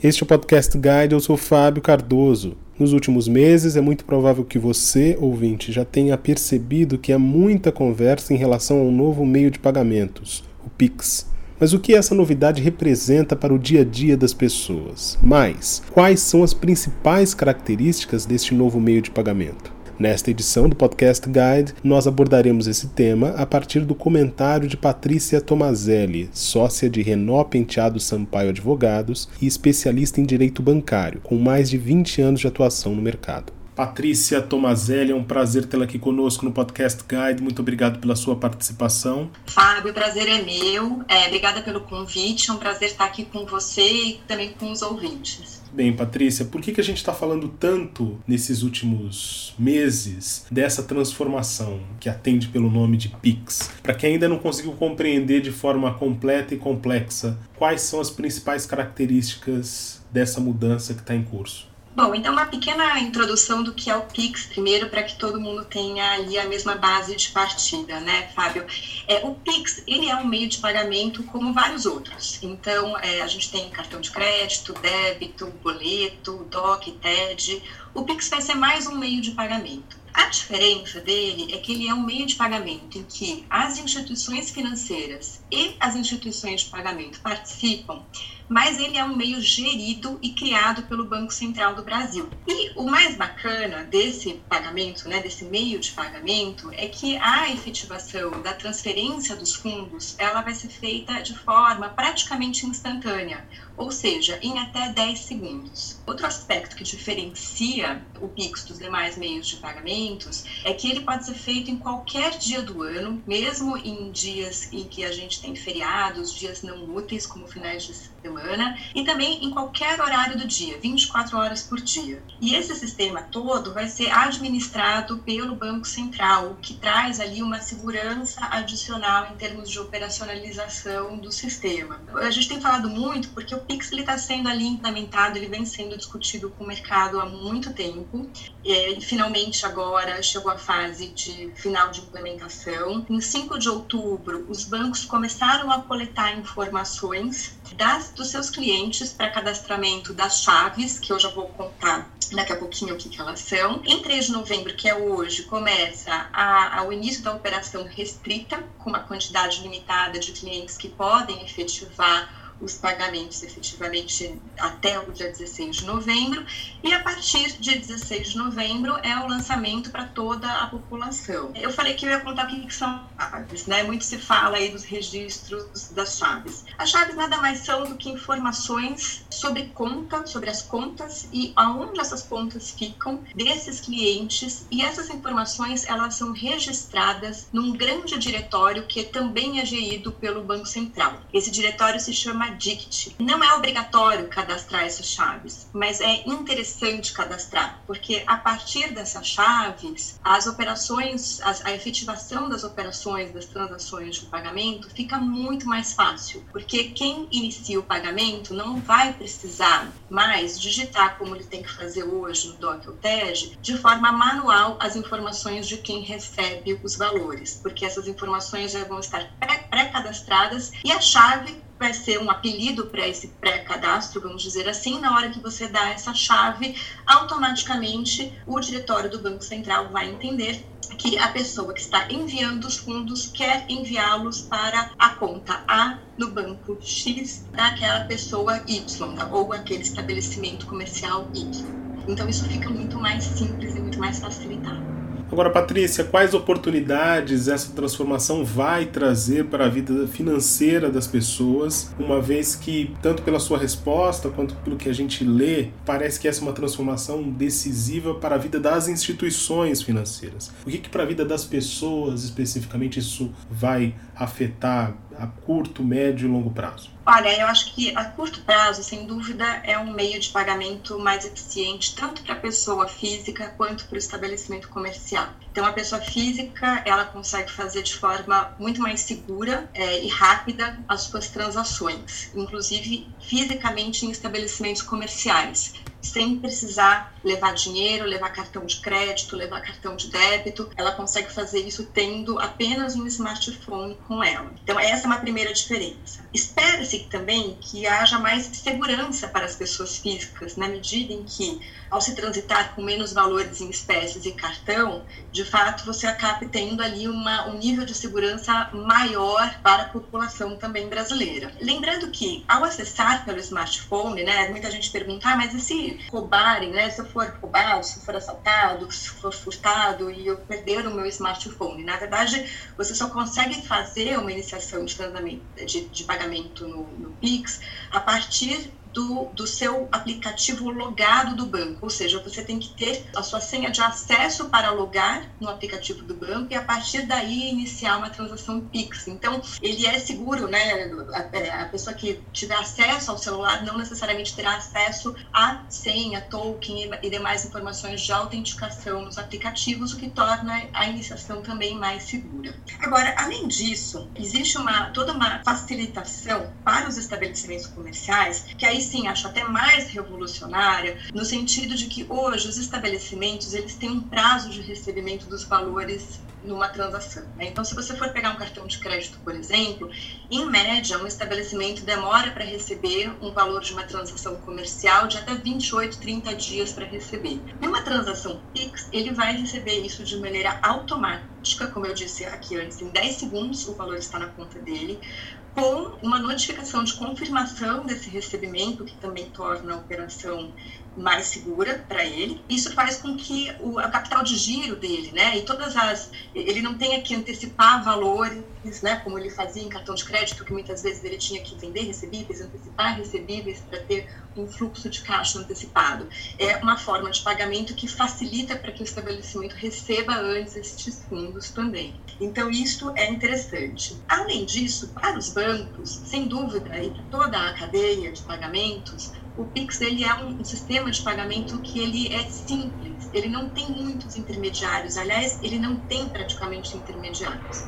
Este é o Podcast Guide, eu sou Fábio Cardoso. Nos últimos meses, é muito provável que você, ouvinte, já tenha percebido que há muita conversa em relação ao novo meio de pagamentos, o Pix. Mas o que essa novidade representa para o dia a dia das pessoas? Mais, quais são as principais características deste novo meio de pagamento? Nesta edição do Podcast Guide, nós abordaremos esse tema a partir do comentário de Patrícia Tomazelli, sócia de Renó Penteado Sampaio Advogados e especialista em direito bancário, com mais de 20 anos de atuação no mercado. Patrícia Tomazelli, é um prazer tê-la aqui conosco no Podcast Guide. Muito obrigado pela sua participação. Fábio, o prazer é meu. É, obrigada pelo convite. É um prazer estar aqui com você e também com os ouvintes. Bem, Patrícia, por que, que a gente está falando tanto nesses últimos meses dessa transformação que atende pelo nome de Pix? Para quem ainda não conseguiu compreender de forma completa e complexa, quais são as principais características dessa mudança que está em curso? Bom, então uma pequena introdução do que é o Pix, primeiro, para que todo mundo tenha ali a mesma base de partida, né, Fábio? É, o Pix, ele é um meio de pagamento como vários outros. Então, é, a gente tem cartão de crédito, débito, boleto, DOC, TED. O Pix vai ser mais um meio de pagamento. A diferença dele é que ele é um meio de pagamento em que as instituições financeiras e as instituições de pagamento participam mas ele é um meio gerido e criado pelo Banco Central do Brasil. E o mais bacana desse pagamento, né, desse meio de pagamento, é que a efetivação da transferência dos fundos, ela vai ser feita de forma praticamente instantânea, ou seja, em até 10 segundos. Outro aspecto diferencia o Pix dos demais meios de pagamentos é que ele pode ser feito em qualquer dia do ano, mesmo em dias em que a gente tem feriados, dias não úteis, como finais de semana, e também em qualquer horário do dia, 24 horas por dia. E esse sistema todo vai ser administrado pelo Banco Central, que traz ali uma segurança adicional em termos de operacionalização do sistema. A gente tem falado muito porque o Pix está sendo ali implementado, ele vem sendo discutido com o mercado há muito tempo. E, finalmente agora chegou a fase de final de implementação. Em 5 de outubro, os bancos começaram a coletar informações das, dos seus clientes para cadastramento das chaves, que eu já vou contar daqui a pouquinho o que, que elas são. Em 3 de novembro, que é hoje, começa a, a, o início da operação restrita, com uma quantidade limitada de clientes que podem efetivar os pagamentos efetivamente até o dia 16 de novembro, e a partir de 16 de novembro é o lançamento para toda a população. Eu falei que eu ia contar o que são chaves, né? Muito se fala aí dos registros das chaves. As chaves nada mais são do que informações sobre conta, sobre as contas e aonde essas contas ficam desses clientes, e essas informações elas são registradas num grande diretório que também é gerido pelo Banco Central. Esse diretório se chama Não é obrigatório cadastrar essas chaves, mas é interessante cadastrar, porque a partir dessas chaves, as operações, a efetivação das operações, das transações de pagamento fica muito mais fácil, porque quem inicia o pagamento não vai precisar mais digitar como ele tem que fazer hoje no DOC ou TED, de forma manual as informações de quem recebe os valores, porque essas informações já vão estar pré-cadastradas e a chave vai ser um apelido para esse pré-cadastro, vamos dizer assim, na hora que você dá essa chave, automaticamente o diretório do Banco Central vai entender que a pessoa que está enviando os fundos quer enviá-los para a conta A no banco X daquela pessoa Y, ou aquele estabelecimento comercial Y. Então isso fica muito mais simples e muito mais facilitado. Agora, Patrícia, quais oportunidades essa transformação vai trazer para a vida financeira das pessoas, uma vez que, tanto pela sua resposta quanto pelo que a gente lê, parece que essa é uma transformação decisiva para a vida das instituições financeiras. O que, que para a vida das pessoas, especificamente, isso vai afetar a curto, médio e longo prazo? Olha, eu acho que a curto prazo, sem dúvida, é um meio de pagamento mais eficiente, tanto para a pessoa física quanto para o estabelecimento comercial. Então, a pessoa física, ela consegue fazer de forma muito mais segura é, e rápida as suas transações, inclusive fisicamente em estabelecimentos comerciais sem precisar levar dinheiro, levar cartão de crédito, levar cartão de débito. Ela consegue fazer isso tendo apenas um smartphone com ela. Então, essa é uma primeira diferença. Espera-se também que haja mais segurança para as pessoas físicas, na medida em que, ao se transitar com menos valores em espécies e cartão, de fato você acabe tendo ali uma, um nível de segurança maior para a população também brasileira. Lembrando que, ao acessar pelo smartphone, né, muita gente pergunta, ah, mas e se roubarem, né? Se eu for roubado, se eu for assaltado, se for furtado e eu perder o meu smartphone. Na verdade, você só consegue fazer uma iniciação de, de, de pagamento no, no Pix a partir do, do seu aplicativo logado do banco, ou seja, você tem que ter a sua senha de acesso para logar no aplicativo do banco e a partir daí iniciar uma transação Pix. Então, ele é seguro, né? A, é, a pessoa que tiver acesso ao celular não necessariamente terá acesso à senha, token e demais informações de autenticação nos aplicativos, o que torna a iniciação também mais segura. Agora, além disso, existe uma toda uma facilitação para os estabelecimentos comerciais que aí sim acho até mais revolucionária, no sentido de que hoje os estabelecimentos eles têm um prazo de recebimento dos valores numa transação. Né? Então, se você for pegar um cartão de crédito, por exemplo, em média, um estabelecimento demora para receber um valor de uma transação comercial de até 28, 30 dias para receber. Numa transação Pix, ele vai receber isso de maneira automática, como eu disse aqui antes, em 10 segundos o valor está na conta dele com uma notificação de confirmação desse recebimento, que também torna a operação mais segura para ele. Isso faz com que o a capital de giro dele, né, e todas as ele não tenha que antecipar valores, né, como ele fazia em cartão de crédito, que muitas vezes ele tinha que vender recebíveis, antecipar recebíveis para ter um fluxo de caixa antecipado. É uma forma de pagamento que facilita para que o estabelecimento receba antes estes fundos também. Então isso é interessante. Além disso, para os bancos, sem dúvida, e toda a cadeia de pagamentos, o Pix ele é um, sistema de pagamento que ele é simples, ele não tem muitos intermediários, aliás, ele não tem praticamente intermediários.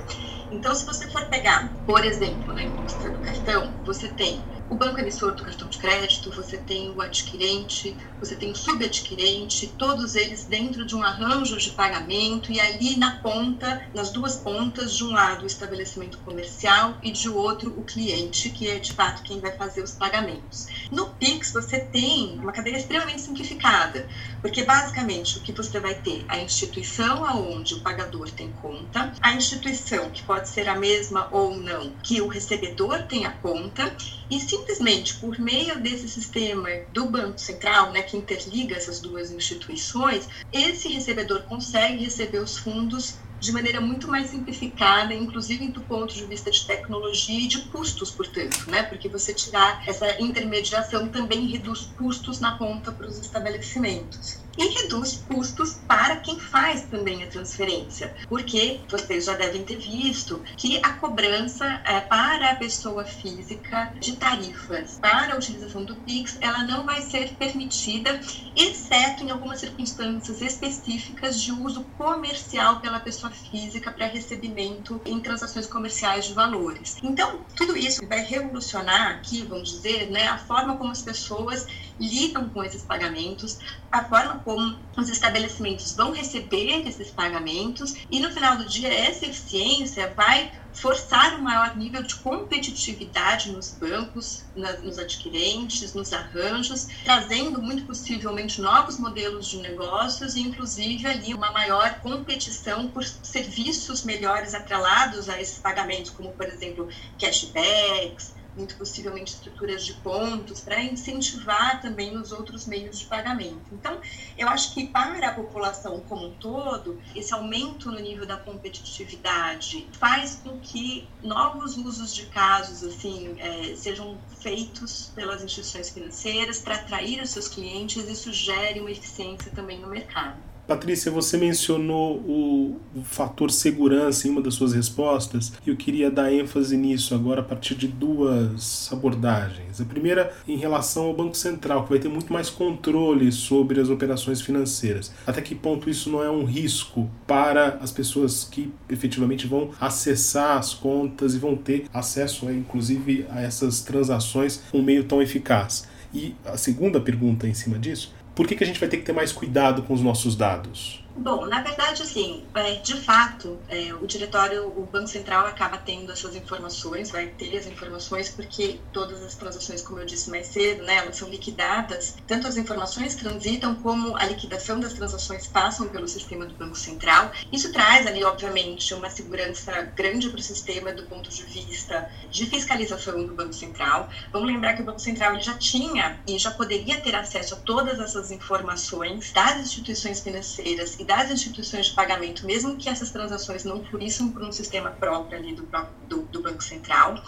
Então, se você for pegar, por exemplo, na indústria do cartão, você tem o banco emissor do cartão de crédito, você tem o adquirente, você tem o subadquirente, todos eles dentro de um arranjo de pagamento e ali na ponta, nas duas pontas, de um lado o estabelecimento comercial e de outro o cliente, que é de fato quem vai fazer os pagamentos. No Pix você tem uma cadeia extremamente simplificada, porque basicamente o que você vai ter a instituição aonde o pagador tem conta, a instituição que pode ser a mesma ou não, que o recebedor tem a conta e simplesmente por meio desse sistema do Banco Central, né, que interliga essas duas instituições, esse recebedor consegue receber os fundos de maneira muito mais simplificada, inclusive do ponto de vista de tecnologia e de custos, portanto, né? Porque você tirar essa intermediação também reduz custos na ponta para os estabelecimentos e reduz custos para quem faz também a transferência, porque vocês já devem ter visto que a cobrança é, para a pessoa física de tarifas para a utilização do Pix, ela não vai ser permitida, exceto em algumas circunstâncias específicas de uso comercial pela pessoa física para recebimento em transações comerciais de valores. Então, tudo isso vai revolucionar aqui, vamos dizer, né, a forma como as pessoas lidam com esses pagamentos, a forma como os estabelecimentos vão receber esses pagamentos e no final do dia essa eficiência vai forçar um maior nível de competitividade nos bancos, nos adquirentes, nos arranjos, trazendo muito possivelmente novos modelos de negócios e inclusive ali uma maior competição por serviços melhores atrelados a esses pagamentos, como por exemplo cashbacks, muito possivelmente estruturas de pontos, para incentivar também os outros meios de pagamento. Então, eu acho que para a população como um todo, esse aumento no nível da competitividade faz com que novos usos de casos assim é, sejam feitos pelas instituições financeiras para atrair os seus clientes e isso gere uma eficiência também no mercado. Patrícia, você mencionou o, fator segurança em uma das suas respostas e eu queria dar ênfase nisso agora a partir de duas abordagens. A primeira em relação ao Banco Central, que vai ter muito mais controle sobre as operações financeiras. Até que ponto isso não é um risco para as pessoas que efetivamente vão acessar as contas e vão ter acesso, inclusive, a essas transações com um meio tão eficaz? E a segunda pergunta em cima disso por que, que a gente vai ter que ter mais cuidado com os nossos dados? Bom, na verdade, assim, é, de fato, é, o diretório, o Banco Central acaba tendo essas informações, vai ter as informações, porque todas as transações, como eu disse mais cedo, né, elas são liquidadas. Tanto as informações transitam, como a liquidação das transações passam pelo sistema do Banco Central. Isso traz ali, obviamente, uma segurança grande para o sistema do ponto de vista de fiscalização do Banco Central. Vamos lembrar que o Banco Central já tinha e já poderia ter acesso a todas essas informações das instituições financeiras das instituições de pagamento, mesmo que essas transações não fluíssem por um sistema próprio ali do, do, do, Banco Central.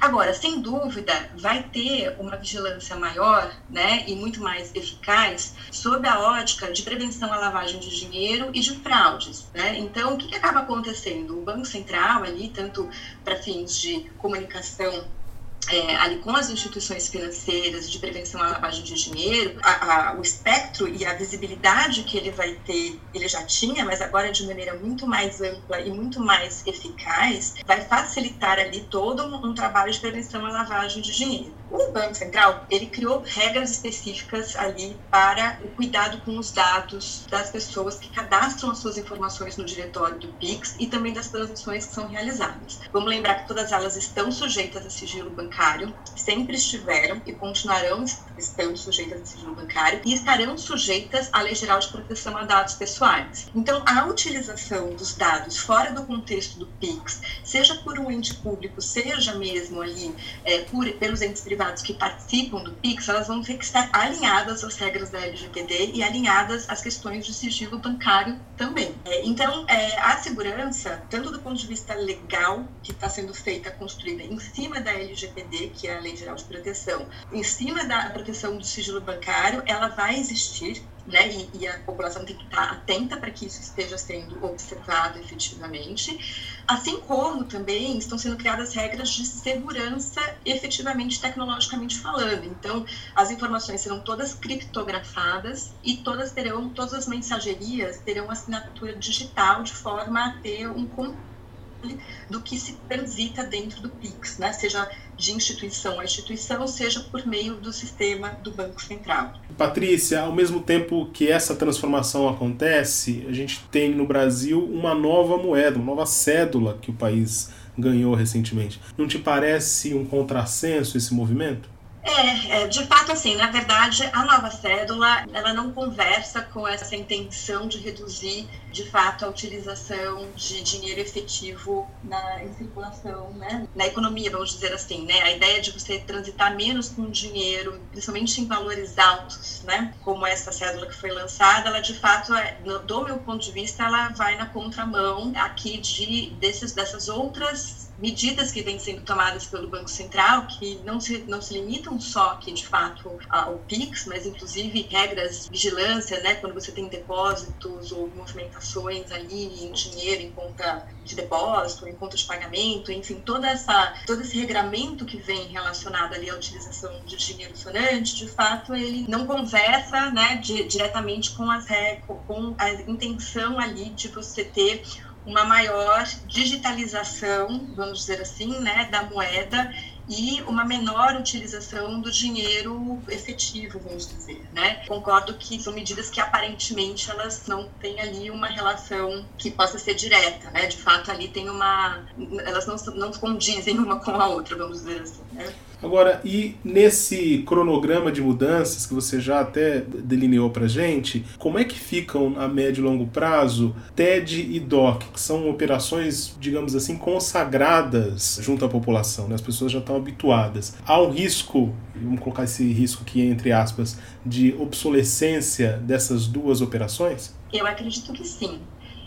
Agora, sem dúvida, vai ter uma vigilância maior né, e muito mais eficaz sob a ótica de prevenção à lavagem de dinheiro e de fraudes. Né? Então, o que, que acaba acontecendo? O Banco Central, ali, tanto para fins de comunicação é, ali com as instituições financeiras de prevenção à lavagem de dinheiro, a, a, o espectro e a visibilidade que ele vai ter, ele já tinha, mas agora de maneira muito mais ampla e muito mais eficaz, vai facilitar ali todo um, um trabalho de prevenção à lavagem de dinheiro. O Banco Central, ele criou regras específicas ali para o cuidado com os dados das pessoas que cadastram as suas informações no diretório do Pix e também das transações que são realizadas. Vamos lembrar que todas elas estão sujeitas a sigilo bancário bancário, sempre estiveram e continuarão estando sujeitas ao sigilo bancário e estarão sujeitas à Lei Geral de Proteção a Dados Pessoais. Então, a utilização dos dados fora do contexto do PIX, seja por um ente público, seja mesmo ali é, por, pelos entes privados que participam do PIX, elas vão ter que estar alinhadas às regras da LGPD e alinhadas às questões de sigilo bancário também. É, então, é, a segurança, tanto do ponto de vista legal, que está sendo feita, construída em cima da LGPD, LGPD, que é a Lei Geral de Proteção, em cima da proteção do sigilo bancário, ela vai existir, né? E, e a população tem que estar atenta para que isso esteja sendo observado efetivamente, assim como também estão sendo criadas regras de segurança efetivamente tecnologicamente falando. Então, as informações serão todas criptografadas e todas terão, todas as mensagerias terão assinatura digital de forma a ter um controle do que se transita dentro do PIX, né? seja de instituição a instituição, seja por meio do sistema do Banco Central. Patrícia, ao mesmo tempo que essa transformação acontece, a gente tem no Brasil uma nova moeda, uma nova cédula que o país ganhou recentemente. Não te parece um contrassenso esse movimento? É, é, de fato, assim, na verdade, a nova cédula, ela não conversa com essa intenção de reduzir, de fato, a utilização de dinheiro efetivo na, em circulação, né? na economia, vamos dizer assim, né? A ideia de você transitar menos com dinheiro, principalmente em valores altos, né? Como essa cédula que foi lançada, ela, de fato, é, do meu ponto de vista, ela vai na contramão aqui de, desses, dessas outras medidas que vêm sendo tomadas pelo Banco Central, que não se, não se limitam só aqui, de fato, ao PIX, mas inclusive regras de vigilância, né, quando você tem depósitos ou movimentações ali em dinheiro, em conta de depósito, em conta de pagamento, enfim, toda essa, todo esse regramento que vem relacionado ali à utilização de dinheiro sonante, de fato, ele não conversa, né, de, diretamente com, as, com a intenção ali de você ter uma maior digitalização, vamos dizer assim, né, da moeda e uma menor utilização do dinheiro efetivo, vamos dizer, né? Concordo que são medidas que aparentemente elas não têm ali uma relação que possa ser direta, né? De fato ali tem uma, elas não não condizem uma com a outra, vamos dizer assim, né? Agora, e nesse cronograma de mudanças que você já até delineou para gente, como é que ficam a médio e longo prazo TED e DOC, que são operações, digamos assim, consagradas junto à população, né? as pessoas já estão habituadas. Há um risco, vamos colocar esse risco aqui entre aspas, de obsolescência dessas duas operações? Eu acredito que sim.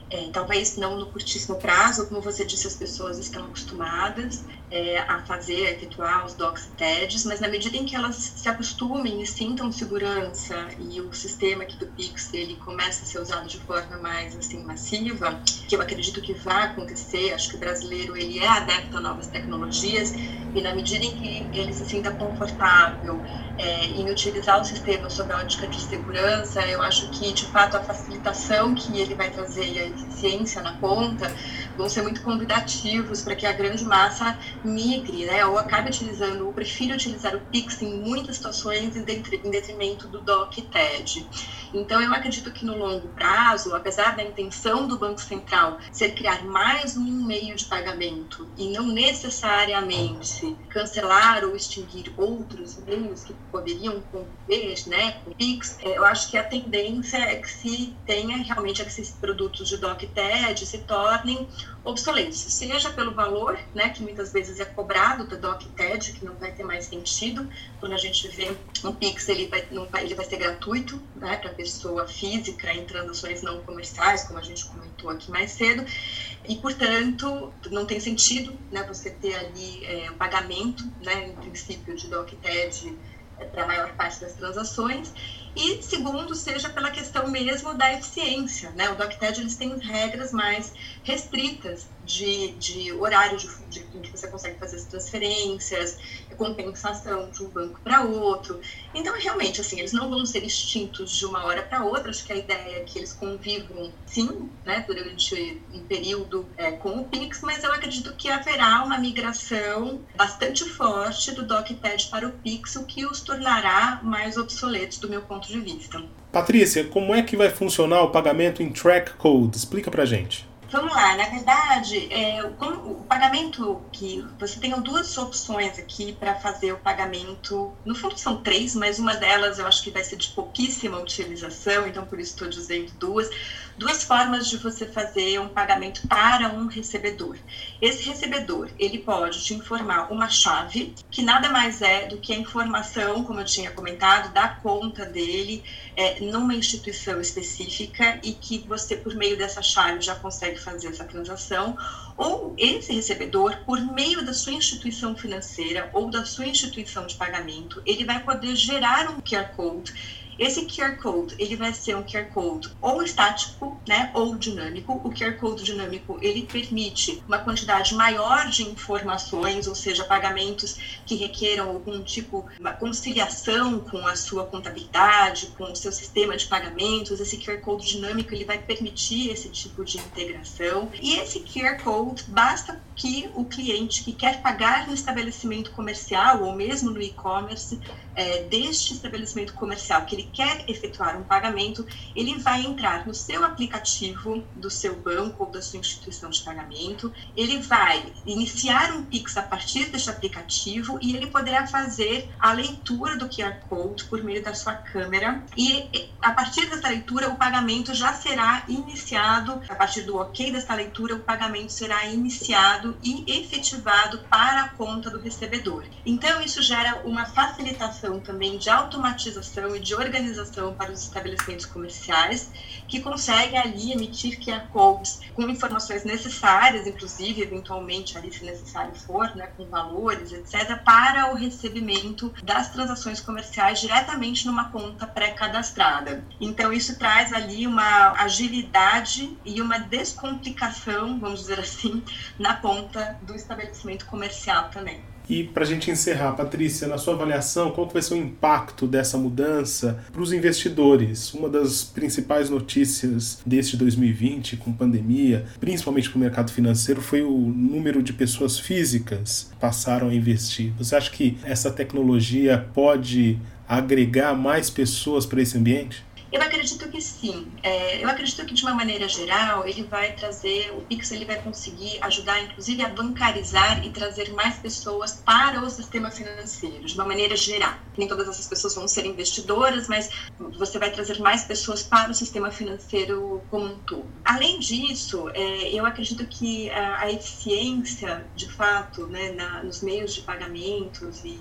É, talvez não no curtíssimo prazo, como você disse, as pessoas estão acostumadas é, a fazer, a efetuar os docs TEDs, mas na medida em que elas se acostumem e sintam segurança e o sistema aqui do Pix ele começa a ser usado de forma mais assim massiva, que eu acredito que vai acontecer, acho que o brasileiro ele é adepto a novas tecnologias e na medida em que ele se sinta confortável é, em utilizar o sistema sob a ótica de segurança, eu acho que de fato a facilitação que ele vai trazer e a eficiência na conta vão ser muito convidativos para que a grande massa migre, né, ou acabe utilizando, ou prefira utilizar o Pix em muitas situações em detrimento do DOC e TED. Então, eu acredito que no longo prazo, apesar da intenção do Banco Central ser criar mais um meio de pagamento e não necessariamente cancelar ou extinguir outros meios que poderiam conviver né, com o Pix, é, eu acho que a tendência é que se tenha realmente que esses produtos de DOC TED se tornem obsoletos, seja pelo valor, né, que muitas vezes é cobrado da DOC TED, que não vai ter mais sentido, quando a gente vê um Pix, ele vai, não ele vai ser gratuito, né, para pessoa física em transações não comerciais, como a gente comentou aqui mais cedo, e, portanto, não tem sentido né, você ter ali é, o pagamento, né, em princípio, de DOC TED é, para a maior parte das transações, e segundo, seja pela questão mesmo da eficiência. Né? O DocTed eles têm regras mais restritas de, de horário de, de, em que você consegue fazer as transferências, compensação de um banco para outro. Então, realmente, assim, eles não vão ser extintos de uma hora para outra. Acho que a ideia é que eles convivam, sim, né, durante um período é, com o Pix, mas eu acredito que haverá uma migração bastante forte do DocTed para o Pix, o que os tornará mais obsoletos do meu ponto de vista. Patrícia, como é que vai funcionar o pagamento em track code? Explica pra gente. Vamos lá, na verdade, é, o, o pagamento que você tem duas opções aqui para fazer o pagamento. No fundo são três, mas uma delas eu acho que vai ser de pouquíssima utilização, então por isso estou dizendo duas. Duas formas de você fazer um pagamento para um recebedor. Esse recebedor, ele pode te informar uma chave, que nada mais é do que a informação, como eu tinha comentado, da conta dele é, numa instituição específica e que você, por meio dessa chave, já consegue fazer essa transação, ou esse recebedor, por meio da sua instituição financeira ou da sua instituição de pagamento, ele vai poder gerar um QR Code esse QR Code, ele vai ser um QR Code ou estático, né, ou dinâmico. O QR Code dinâmico, ele permite uma quantidade maior de informações, ou seja, pagamentos que requeram algum tipo, uma conciliação com a sua contabilidade, com o seu sistema de pagamentos. Esse QR Code dinâmico, ele vai permitir esse tipo de integração. E esse QR Code, basta que o cliente que quer pagar no estabelecimento comercial ou mesmo no e-commerce é, deste estabelecimento comercial, que ele quer efetuar um pagamento, ele vai entrar no seu aplicativo do seu banco ou da sua instituição de pagamento, ele vai iniciar um Pix a partir deste aplicativo e ele poderá fazer a leitura do QR Code por meio da sua câmera. E a partir dessa leitura o pagamento já será iniciado, a partir do ok dessa leitura o pagamento será iniciado e efetivado para a conta do recebedor. Então isso gera uma facilitação também de automatização e de organização organização para os estabelecimentos comerciais, que consegue ali emitir QR Codes com informações necessárias, inclusive, eventualmente, ali, se necessário for, né, com valores, etc., para o recebimento das transações comerciais diretamente numa conta pré-cadastrada. Então, isso traz ali uma agilidade e uma descomplicação, vamos dizer assim, na ponta do estabelecimento comercial também. E para a gente encerrar, Patrícia, na sua avaliação, qual vai ser o impacto dessa mudança para os investidores? Uma das principais notícias deste 2020, com pandemia, principalmente para o mercado financeiro, foi o número de pessoas físicas que passaram a investir. Você acha que essa tecnologia pode agregar mais pessoas para esse ambiente? Eu acredito que sim. É, eu acredito que de uma maneira geral ele vai trazer, o Pix ele vai conseguir ajudar, inclusive, a bancarizar e trazer mais pessoas para o sistema financeiro, de uma maneira geral. Nem todas essas pessoas vão ser investidoras, mas você vai trazer mais pessoas para o sistema financeiro como um todo. Além disso, é, eu acredito que a, a, eficiência, de fato, né, na, nos meios de pagamentos e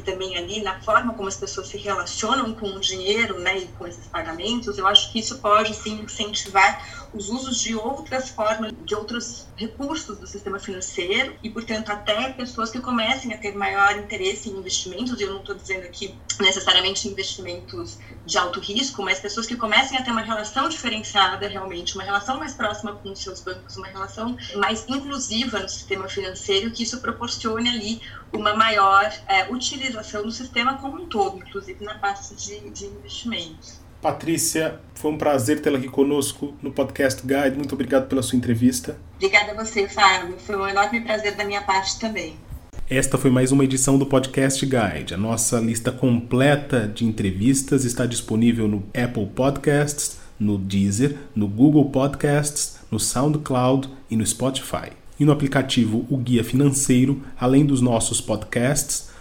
e também ali na forma como as pessoas se relacionam com o dinheiro né, e com esses pagamentos, eu acho que isso pode sim incentivar os usos de outras formas, de outros recursos do sistema financeiro e, portanto, até pessoas que comecem a ter maior interesse em investimentos, e eu não estou dizendo aqui necessariamente investimentos de alto risco, mas pessoas que comecem a ter uma relação diferenciada realmente, uma relação mais próxima com os seus bancos, uma relação mais inclusiva no sistema financeiro, que isso proporcione ali uma maior é, utilização do sistema como um todo, inclusive na parte de, de investimentos. Patrícia, foi um prazer tê-la aqui conosco no Podcast Guide. Muito obrigado pela sua entrevista. Obrigada a você, Fábio. Foi um enorme prazer da minha parte também. Esta foi mais uma edição do Podcast Guide. A nossa lista completa de entrevistas está disponível no Apple Podcasts, no Deezer, no Google Podcasts, no SoundCloud e no Spotify. E no aplicativo O Guia Financeiro, além dos nossos podcasts,